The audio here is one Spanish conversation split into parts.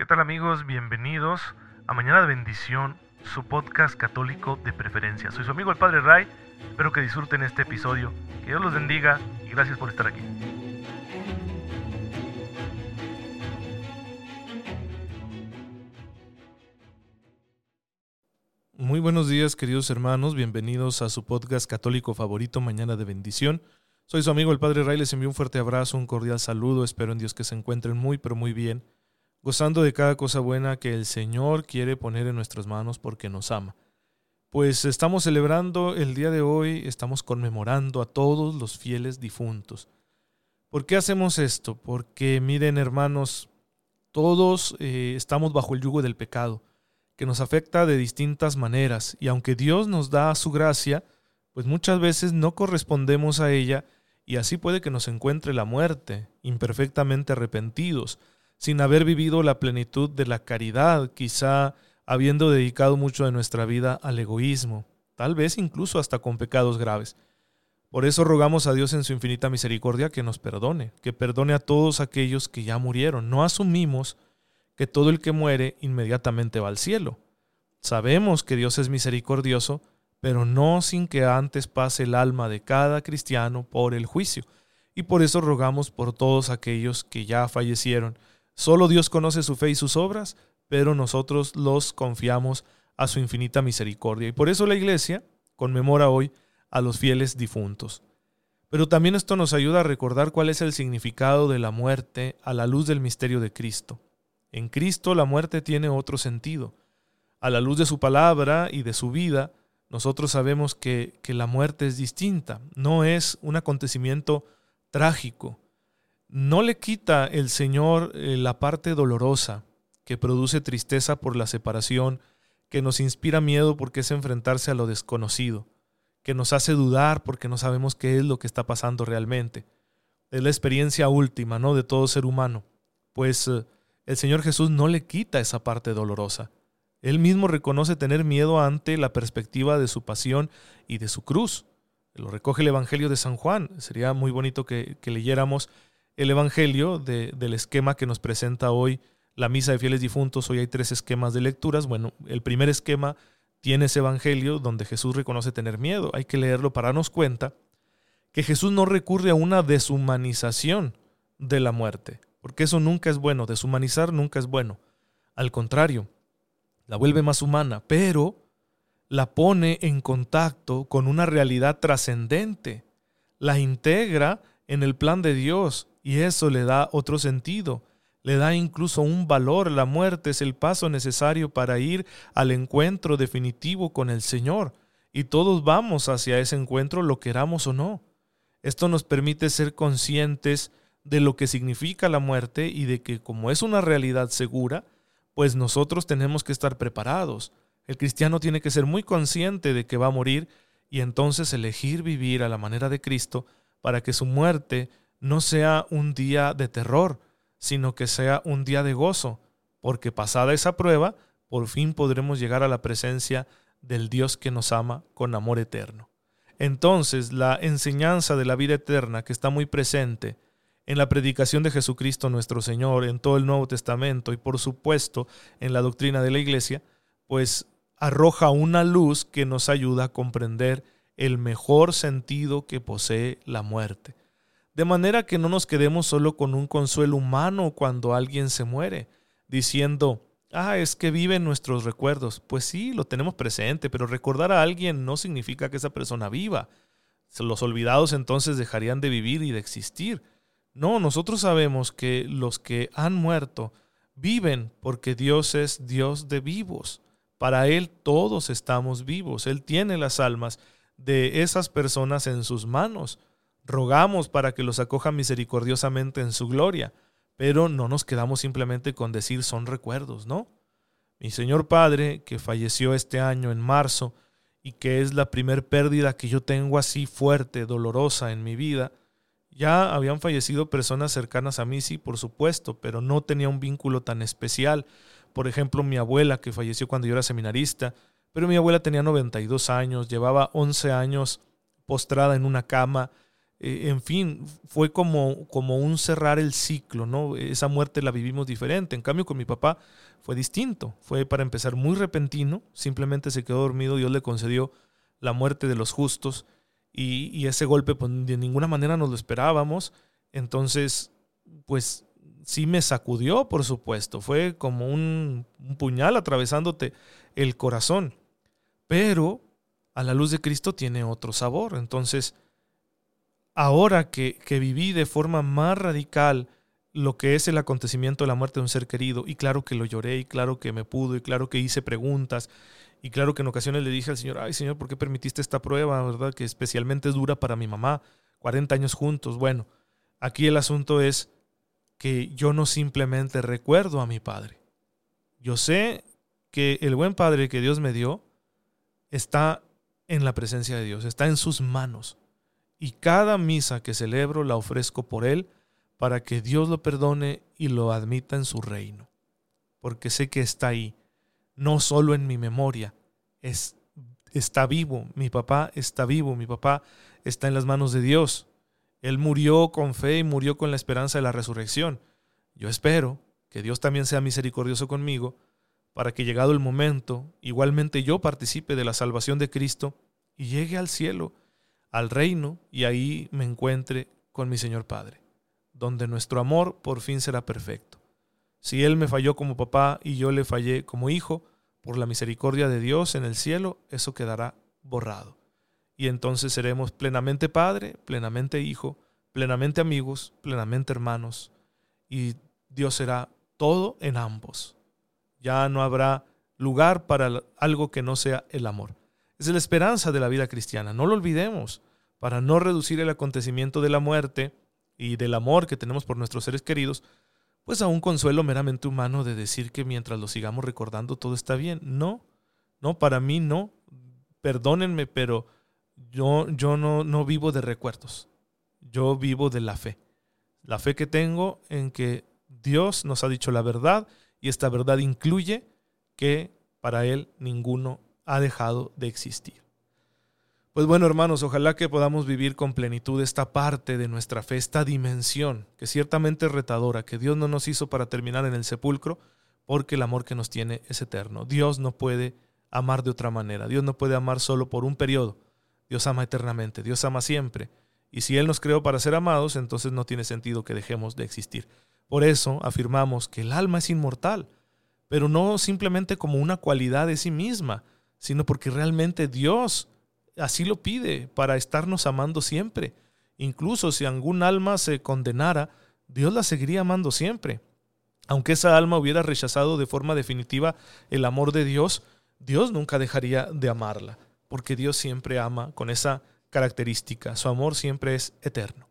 ¿Qué tal amigos? Bienvenidos a Mañana de Bendición, su podcast católico de preferencia. Soy su amigo el Padre Ray, espero que disfruten este episodio, que Dios los bendiga y gracias por estar aquí. Muy buenos días queridos hermanos, bienvenidos a su podcast católico favorito Mañana de Bendición. Soy su amigo el Padre Ray, les envío un fuerte abrazo, un cordial saludo, espero en Dios que se encuentren muy pero muy bien gozando de cada cosa buena que el Señor quiere poner en nuestras manos porque nos ama. Pues estamos celebrando el día de hoy, estamos conmemorando a todos los fieles difuntos. ¿Por qué hacemos esto? Porque miren hermanos, todos eh, estamos bajo el yugo del pecado, que nos afecta de distintas maneras, y aunque Dios nos da su gracia, pues muchas veces no correspondemos a ella, y así puede que nos encuentre la muerte, imperfectamente arrepentidos, sin haber vivido la plenitud de la caridad, quizá habiendo dedicado mucho de nuestra vida al egoísmo, tal vez incluso hasta con pecados graves. Por eso rogamos a Dios en su infinita misericordia que nos perdone, que perdone a todos aquellos que ya murieron. No asumimos que todo el que muere inmediatamente va al cielo. Sabemos que Dios es misericordioso, pero no sin que antes pase el alma de cada cristiano por el juicio. Y por eso rogamos por todos aquellos que ya fallecieron, Solo Dios conoce su fe y sus obras, pero nosotros los confiamos a su infinita misericordia. Y por eso la iglesia conmemora hoy a los fieles difuntos. Pero también esto nos ayuda a recordar cuál es el significado de la muerte a la luz del misterio de Cristo. En Cristo la muerte tiene otro sentido. A la luz de su palabra y de su vida, nosotros sabemos que, que la muerte es distinta, no es un acontecimiento trágico, no le quita el Señor eh, la parte dolorosa que produce tristeza por la separación, que nos inspira miedo porque es enfrentarse a lo desconocido, que nos hace dudar porque no sabemos qué es lo que está pasando realmente. Es la experiencia última, ¿no? De todo ser humano. Pues eh, el Señor Jesús no le quita esa parte dolorosa. Él mismo reconoce tener miedo ante la perspectiva de su pasión y de su cruz. Lo recoge el Evangelio de San Juan. Sería muy bonito que, que leyéramos el Evangelio del esquema que nos presenta hoy la Misa de Fieles Difuntos. Hoy hay tres esquemas de lecturas. Bueno, el primer esquema tiene ese Evangelio donde Jesús reconoce tener miedo. Hay que leerlo para darnos cuenta que Jesús no recurre a una deshumanización de la muerte, porque eso nunca es bueno, deshumanizar nunca es bueno. Al contrario, la vuelve más humana, pero la pone en contacto con una realidad trascendente, la integra en el plan de Dios, y eso le da otro sentido, le da incluso un valor. La muerte es el paso necesario para ir al encuentro definitivo con el Señor. Y todos vamos hacia ese encuentro, lo queramos o no. Esto nos permite ser conscientes de lo que significa la muerte y de que como es una realidad segura, pues nosotros tenemos que estar preparados. El cristiano tiene que ser muy consciente de que va a morir y entonces elegir vivir a la manera de Cristo para que su muerte no sea un día de terror, sino que sea un día de gozo, porque pasada esa prueba, por fin podremos llegar a la presencia del Dios que nos ama con amor eterno. Entonces, la enseñanza de la vida eterna que está muy presente en la predicación de Jesucristo nuestro Señor, en todo el Nuevo Testamento y por supuesto en la doctrina de la Iglesia, pues arroja una luz que nos ayuda a comprender el mejor sentido que posee la muerte de manera que no nos quedemos solo con un consuelo humano cuando alguien se muere, diciendo, ah, es que vive en nuestros recuerdos. Pues sí, lo tenemos presente, pero recordar a alguien no significa que esa persona viva. Los olvidados entonces dejarían de vivir y de existir. No, nosotros sabemos que los que han muerto viven porque Dios es Dios de vivos. Para Él todos estamos vivos. Él tiene las almas de esas personas en sus manos. Rogamos para que los acoja misericordiosamente en su gloria, pero no nos quedamos simplemente con decir son recuerdos, ¿no? Mi Señor Padre, que falleció este año en marzo y que es la primer pérdida que yo tengo así fuerte, dolorosa en mi vida, ya habían fallecido personas cercanas a mí, sí, por supuesto, pero no tenía un vínculo tan especial. Por ejemplo, mi abuela, que falleció cuando yo era seminarista, pero mi abuela tenía 92 años, llevaba 11 años postrada en una cama, eh, en fin, fue como, como un cerrar el ciclo, ¿no? Esa muerte la vivimos diferente. En cambio, con mi papá fue distinto. Fue para empezar muy repentino, simplemente se quedó dormido, Dios le concedió la muerte de los justos y, ese golpe pues, de ninguna manera nos lo esperábamos. Entonces, pues sí me sacudió, por supuesto. Fue como un, un puñal atravesándote el corazón. Pero a la luz de Cristo tiene otro sabor. Entonces, ahora que, que viví de forma más radical lo que es el acontecimiento de la muerte de un ser querido, y claro que lo lloré, y claro que me pudo, y claro que hice preguntas, y claro que en ocasiones le dije al Señor, ay Señor, ¿por qué permitiste esta prueba, verdad? Que especialmente es dura para mi mamá, 40 años juntos. Bueno, aquí el asunto es que yo no simplemente recuerdo a mi padre. Yo sé que el buen padre que Dios me dio está en la presencia de Dios, está en sus manos y cada misa que celebro la ofrezco por Él para que Dios lo perdone y lo admita en su reino. Porque sé que está ahí, no solo en mi memoria, es, está vivo, mi papá está vivo, mi papá está en las manos de Dios. Él murió con fe y murió con la esperanza de la resurrección. Yo espero que Dios también sea misericordioso conmigo para que llegado el momento, igualmente yo participe de la salvación de Cristo y llegue al cielo al reino y ahí me encuentre con mi Señor Padre, donde nuestro amor por fin será perfecto. Si Él me falló como papá y yo le fallé como hijo, por la misericordia de Dios en el cielo, eso quedará borrado. Y entonces seremos plenamente Padre, plenamente Hijo, plenamente amigos, plenamente hermanos. Y Dios será todo en ambos. Ya no habrá lugar para algo que no sea el amor. Es la esperanza de la vida cristiana. No lo olvidemos. Para no reducir el acontecimiento de la muerte y del amor que tenemos por nuestros seres queridos, pues a un consuelo meramente humano de decir que mientras lo sigamos recordando todo está bien. No, no, para mí no. Perdónenme, pero yo, yo no, no vivo de recuerdos. Yo vivo de la fe. La fe que tengo en que Dios nos ha dicho la verdad y esta verdad incluye que para Él ninguno ha dejado de existir. Pues bueno, hermanos, ojalá que podamos vivir con plenitud esta parte de nuestra fe, esta dimensión, que ciertamente es retadora, que Dios no nos hizo para terminar en el sepulcro, porque el amor que nos tiene es eterno. Dios no puede amar de otra manera, Dios no puede amar solo por un periodo, Dios ama eternamente, Dios ama siempre. Y si Él nos creó para ser amados, entonces no tiene sentido que dejemos de existir. Por eso afirmamos que el alma es inmortal, pero no simplemente como una cualidad de sí misma, sino porque realmente Dios así lo pide para estarnos amando siempre. Incluso si algún alma se condenara, Dios la seguiría amando siempre. Aunque esa alma hubiera rechazado de forma definitiva el amor de Dios, Dios nunca dejaría de amarla, porque Dios siempre ama con esa característica. Su amor siempre es eterno.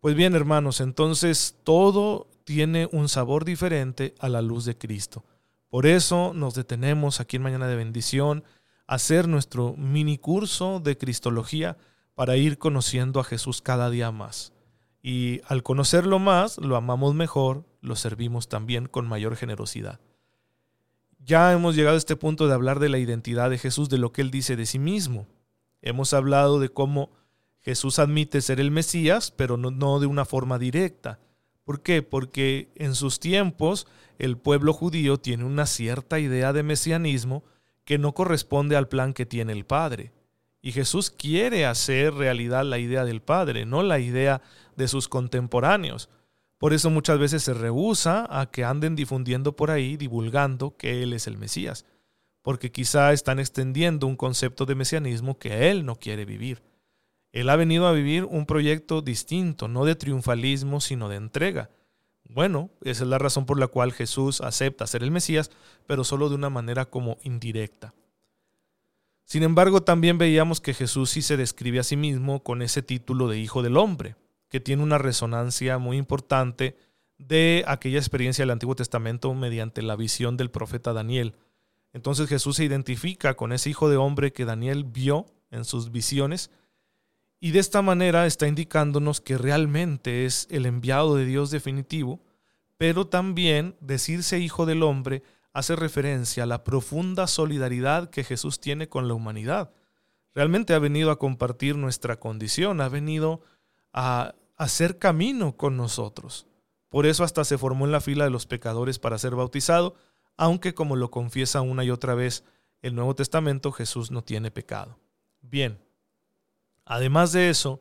Pues bien, hermanos, entonces todo tiene un sabor diferente a la luz de Cristo. Por eso nos detenemos aquí en Mañana de Bendición a hacer nuestro mini curso de Cristología para ir conociendo a Jesús cada día más. Y al conocerlo más, lo amamos mejor, lo servimos también con mayor generosidad. Ya hemos llegado a este punto de hablar de la identidad de Jesús, de lo que él dice de sí mismo. Hemos hablado de cómo Jesús admite ser el Mesías, pero no, de una forma directa. ¿Por qué? Porque en sus tiempos el pueblo judío tiene una cierta idea de mesianismo que no corresponde al plan que tiene el Padre. Y Jesús quiere hacer realidad la idea del Padre, no la idea de sus contemporáneos. Por eso muchas veces se rehúsa a que anden difundiendo por ahí, divulgando que Él es el Mesías, porque quizá están extendiendo un concepto de mesianismo que Él no quiere vivir. Él ha venido a vivir un proyecto distinto, no de triunfalismo, sino de entrega. Bueno, esa es la razón por la cual Jesús acepta ser el Mesías, pero solo de una manera como indirecta. Sin embargo, también veíamos que Jesús sí se describe a sí mismo con ese título de Hijo del Hombre, que tiene una resonancia muy importante de aquella experiencia del Antiguo Testamento mediante la visión del profeta Daniel. Entonces Jesús se identifica con ese Hijo de Hombre que Daniel vio en sus visiones y de esta manera está indicándonos que realmente es el enviado de Dios definitivo, pero también decirse hijo del hombre hace referencia a la profunda solidaridad que Jesús tiene con la humanidad. Realmente ha venido a compartir nuestra condición, ha venido a hacer camino con nosotros. Por eso hasta se formó en la fila de los pecadores para ser bautizado, aunque como lo confiesa una y otra vez el Nuevo Testamento, Jesús no tiene pecado. Bien, además de eso,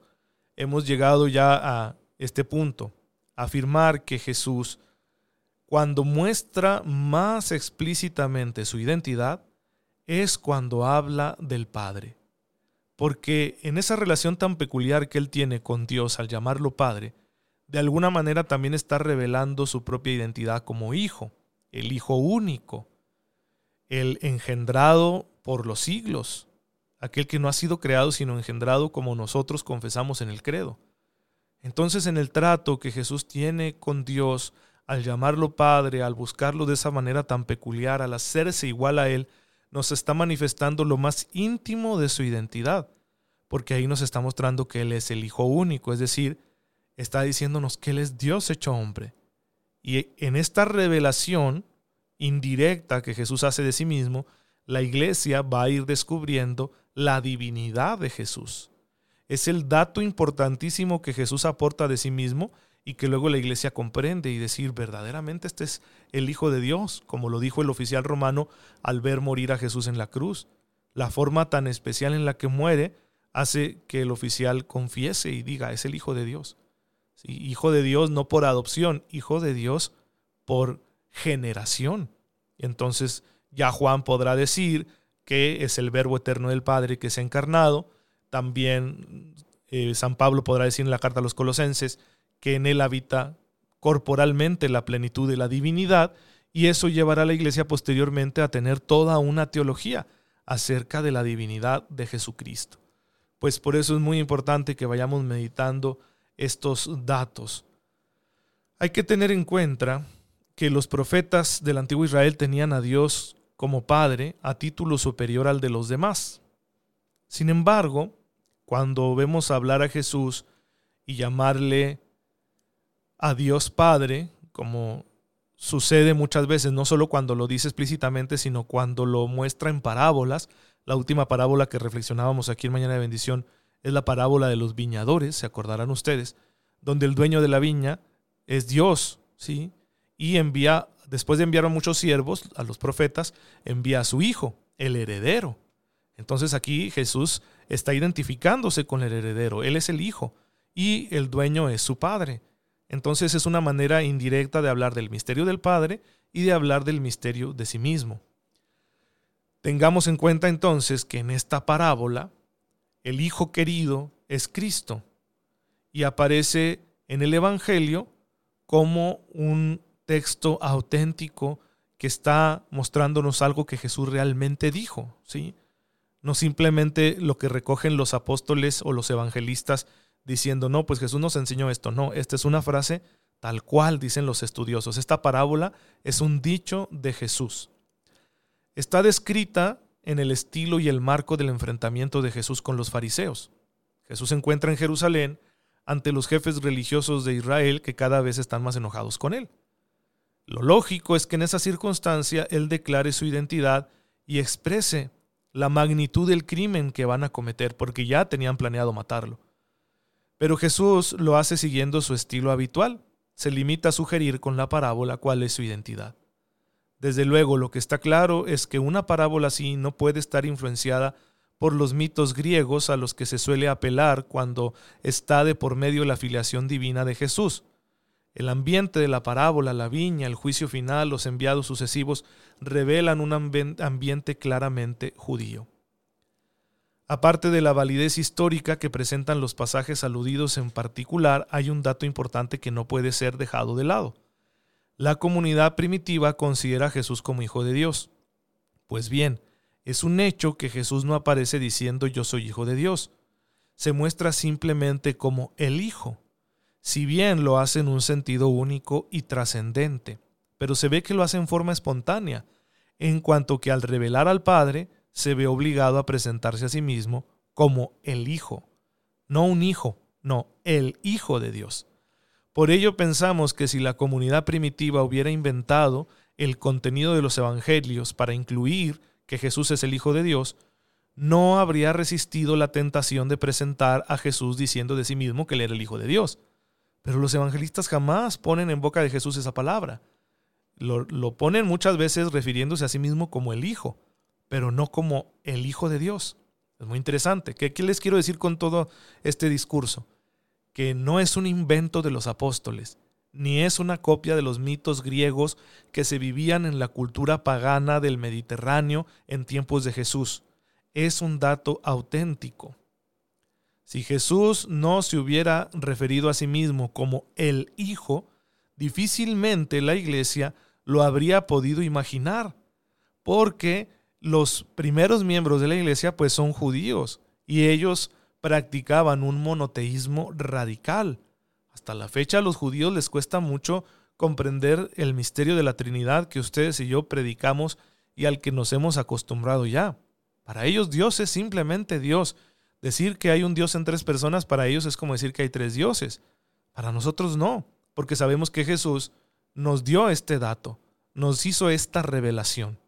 hemos llegado ya a este punto, afirmar que Jesús, cuando muestra más explícitamente su identidad, es cuando habla del Padre. Porque en esa relación tan peculiar que él tiene con Dios al llamarlo Padre, de alguna manera también está revelando su propia identidad como hijo, el hijo único, el engendrado por los siglos, aquel que no ha sido creado sino engendrado como nosotros confesamos en el credo. Entonces en el trato que Jesús tiene con Dios, al llamarlo Padre, al buscarlo de esa manera tan peculiar, al hacerse igual a Él, nos está manifestando lo más íntimo de su identidad, porque ahí nos está mostrando que Él es el Hijo único, es decir, está diciéndonos que Él es Dios hecho hombre. Y en esta revelación indirecta que Jesús hace de sí mismo, la iglesia va a ir descubriendo la divinidad de Jesús. Es el dato importantísimo que Jesús aporta de sí mismo y que luego la iglesia comprende y decir, verdaderamente este es el Hijo de Dios, como lo dijo el oficial romano al ver morir a Jesús en la cruz. La forma tan especial en la que muere hace que el oficial confiese y diga, es el Hijo de Dios. hijo de Dios no por adopción, Hijo de Dios por generación. Entonces ya Juan podrá decir que es el verbo eterno del Padre que se ha encarnado. También eh, San Pablo podrá decir en la carta a los colosenses que en él habita corporalmente la plenitud de la divinidad y eso llevará a la iglesia posteriormente a tener toda una teología acerca de la divinidad de Jesucristo. Pues por eso es muy importante que vayamos meditando estos datos. Hay que tener en cuenta que los profetas del antiguo Israel tenían a Dios como Padre a título superior al de los demás. Sin embargo, cuando vemos hablar a Jesús y llamarle a Dios Padre, como sucede muchas veces, no solo cuando lo dice explícitamente, sino cuando lo muestra en parábolas. La última parábola que reflexionábamos aquí en Mañana de Bendición es la parábola de los viñadores, se acordarán ustedes, donde el dueño de la viña es Dios, ¿sí? y envía, después de enviar a muchos siervos, a los profetas, envía a su hijo, el heredero. Entonces aquí Jesús está identificándose con el heredero, él es el hijo y el dueño es su padre. Entonces es una manera indirecta de hablar del misterio del Padre y de hablar del misterio de sí mismo. Tengamos en cuenta entonces que en esta parábola el Hijo querido es Cristo y aparece en el Evangelio como un texto auténtico que está mostrándonos algo que Jesús realmente dijo, ¿sí? No simplemente lo que recogen los apóstoles o los evangelistas diciendo, no, pues Jesús nos enseñó esto. No, esta es una frase tal cual dicen los estudiosos. Esta parábola es un dicho de Jesús. Está descrita en el estilo y el marco del enfrentamiento de Jesús con los fariseos. Jesús se encuentra en Jerusalén ante los jefes religiosos de Israel que cada vez están más enojados con él. Lo lógico es que en esa circunstancia él declare su identidad y exprese la magnitud del crimen que van a cometer, porque ya tenían planeado matarlo. Pero Jesús lo hace siguiendo su estilo habitual, se limita a sugerir con la parábola cuál es su identidad. Desde luego, lo que está claro es que una parábola así no puede estar influenciada por los mitos griegos a los que se suele apelar cuando está de por medio la filiación divina de Jesús. El ambiente de la parábola, la viña, el juicio final, los enviados sucesivos revelan un ambiente claramente judío. Aparte de la validez histórica que presentan los pasajes aludidos en particular, hay un dato importante que no puede ser dejado de lado. La comunidad primitiva considera a Jesús como hijo de Dios. Pues bien, es un hecho que Jesús no aparece diciendo yo soy hijo de Dios. Se muestra simplemente como el Hijo si bien lo hace en un sentido único y trascendente, pero se ve que lo hace en forma espontánea, en cuanto que al revelar al Padre se ve obligado a presentarse a sí mismo como el Hijo, no un hijo, no, el Hijo de Dios. Por ello pensamos que si la comunidad primitiva hubiera inventado el contenido de los evangelios para incluir que Jesús es el Hijo de Dios, no habría resistido la tentación de presentar a Jesús diciendo de sí mismo que él era el Hijo de Dios. Pero los evangelistas jamás ponen en boca de Jesús esa palabra. Lo, lo, ponen muchas veces refiriéndose a sí mismo como el Hijo, pero no como el Hijo de Dios. Es muy interesante. ¿Qué, ¿Qué, les quiero decir con todo este discurso? Que no es un invento de los apóstoles, ni es una copia de los mitos griegos que se vivían en la cultura pagana del Mediterráneo en tiempos de Jesús. Es un dato auténtico. Si Jesús no se hubiera referido a sí mismo como el Hijo, difícilmente la iglesia lo habría podido imaginar, porque los primeros miembros de la iglesia pues son judíos y ellos practicaban un monoteísmo radical. Hasta la fecha a los judíos les cuesta mucho comprender el misterio de la Trinidad que ustedes y yo predicamos y al que nos hemos acostumbrado ya. Para ellos Dios es simplemente Dios. Decir que hay un Dios en tres personas para ellos es como decir que hay tres dioses. Para nosotros no, porque sabemos que Jesús nos dio este dato, nos hizo esta revelación.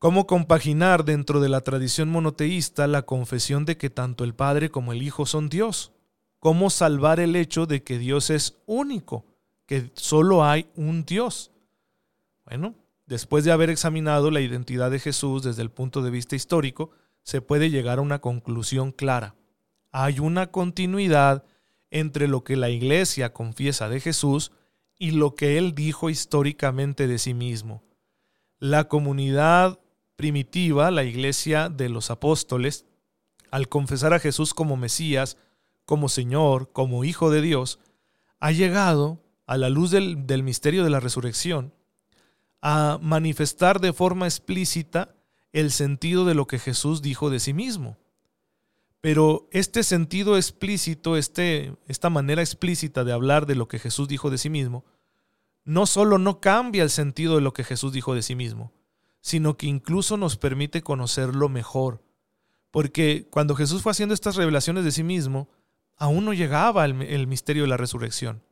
¿Cómo compaginar dentro de la tradición monoteísta la confesión de que tanto el Padre como el Hijo son Dios? ¿Cómo salvar el hecho de que Dios es único, que solo hay un Dios? Bueno, después de haber examinado la identidad de Jesús desde el punto de vista histórico, se puede llegar a una conclusión clara. Hay una continuidad entre lo que la Iglesia confiesa de Jesús y lo que él dijo históricamente de sí mismo. La comunidad primitiva, la iglesia de los apóstoles, al confesar a Jesús como Mesías, como Señor, como Hijo de Dios, ha llegado, a la luz del, del misterio de la resurrección, a manifestar de forma explícita el sentido de lo que Jesús dijo de sí mismo. Pero este sentido explícito, este, esta manera explícita de hablar de lo que Jesús dijo de sí mismo, no solo no cambia el sentido de lo que Jesús dijo de sí mismo, sino que incluso nos permite conocerlo mejor. Porque cuando Jesús fue haciendo estas revelaciones de sí mismo, aún no llegaba el, el misterio de la resurrección.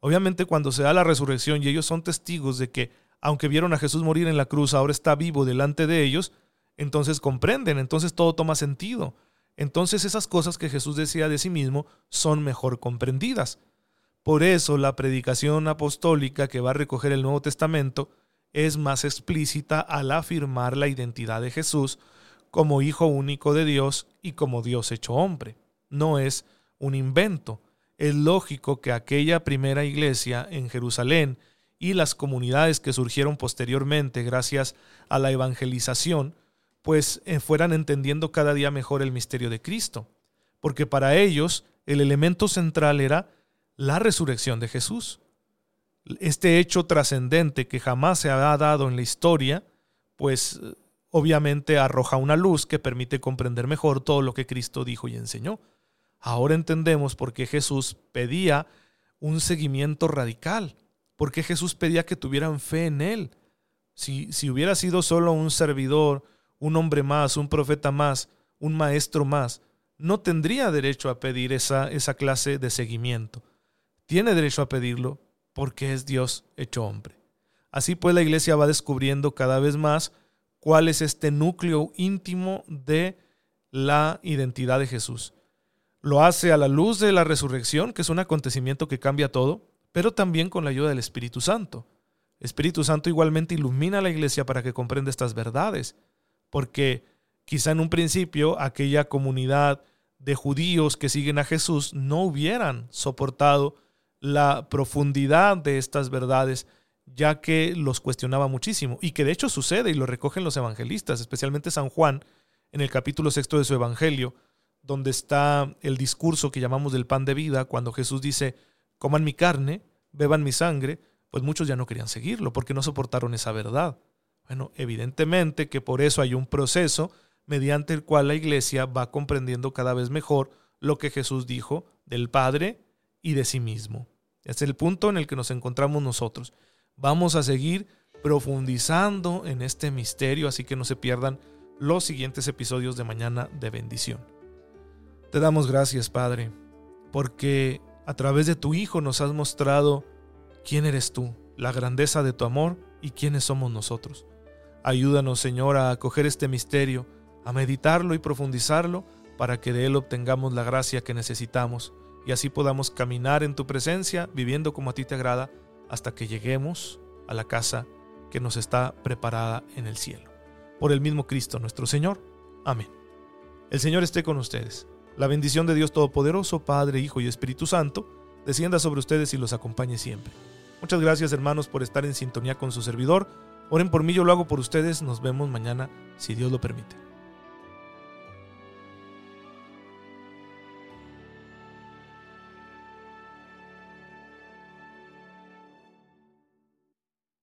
Obviamente cuando se da la resurrección y ellos son testigos de que, aunque vieron a Jesús morir en la cruz, ahora está vivo delante de ellos, entonces comprenden, entonces todo toma sentido. Entonces esas cosas que Jesús decía de sí mismo son mejor comprendidas. Por eso la predicación apostólica que va a recoger el Nuevo Testamento es más explícita al afirmar la identidad de Jesús como Hijo único de Dios y como Dios hecho hombre. No es un invento. Es lógico que aquella primera iglesia en Jerusalén y las comunidades que surgieron posteriormente gracias a la evangelización, pues eh, fueran entendiendo cada día mejor el misterio de Cristo. Porque para ellos el elemento central era la resurrección de Jesús este hecho trascendente que jamás se ha dado en la historia, pues obviamente arroja una luz que permite comprender mejor todo lo que Cristo dijo y enseñó. Ahora entendemos por qué Jesús pedía un seguimiento radical, por qué Jesús pedía que tuvieran fe en Él. Si, si hubiera sido solo un servidor, un hombre más, un profeta más, un maestro más, no tendría derecho a pedir esa, esa clase de seguimiento. Tiene derecho a pedirlo porque es Dios hecho hombre. Así pues la iglesia va descubriendo cada vez más cuál es este núcleo íntimo de la identidad de Jesús. Lo hace a la luz de la resurrección, que es un acontecimiento que cambia todo, pero también con la ayuda del Espíritu Santo. Espíritu Santo igualmente ilumina a la iglesia para que comprenda estas verdades, porque quizá en un principio aquella comunidad de judíos que siguen a Jesús no hubieran soportado la profundidad de estas verdades, ya que los cuestionaba muchísimo, y que de hecho sucede y lo recogen los evangelistas, especialmente San Juan, en el capítulo sexto de su evangelio, donde está el discurso que llamamos del pan de vida, cuando Jesús dice, coman mi carne, beban mi sangre, pues muchos ya no querían seguirlo porque no soportaron esa verdad. Bueno, evidentemente que por eso hay un proceso mediante el cual la iglesia va comprendiendo cada vez mejor lo que Jesús dijo del Padre y de sí mismo. Este es el punto en el que nos encontramos nosotros. Vamos a seguir profundizando en este misterio, así que no se pierdan los siguientes episodios de Mañana de Bendición. Te damos gracias, Padre, porque a través de tu Hijo nos has mostrado quién eres tú, la grandeza de tu amor y quiénes somos nosotros. Ayúdanos, Señor, a acoger este misterio, a meditarlo y profundizarlo para que de él obtengamos la gracia que necesitamos y así podamos caminar en tu presencia, viviendo como a ti te agrada, hasta que lleguemos a la casa que nos está preparada en el cielo. Por el mismo Cristo nuestro Señor. Amén. El Señor esté con ustedes. La bendición de Dios Todopoderoso, Padre, Hijo y Espíritu Santo, descienda sobre ustedes y los acompañe siempre. Muchas gracias hermanos por estar en sintonía con su servidor. Oren por mí, yo lo hago por ustedes. Nos vemos mañana, si Dios lo permite.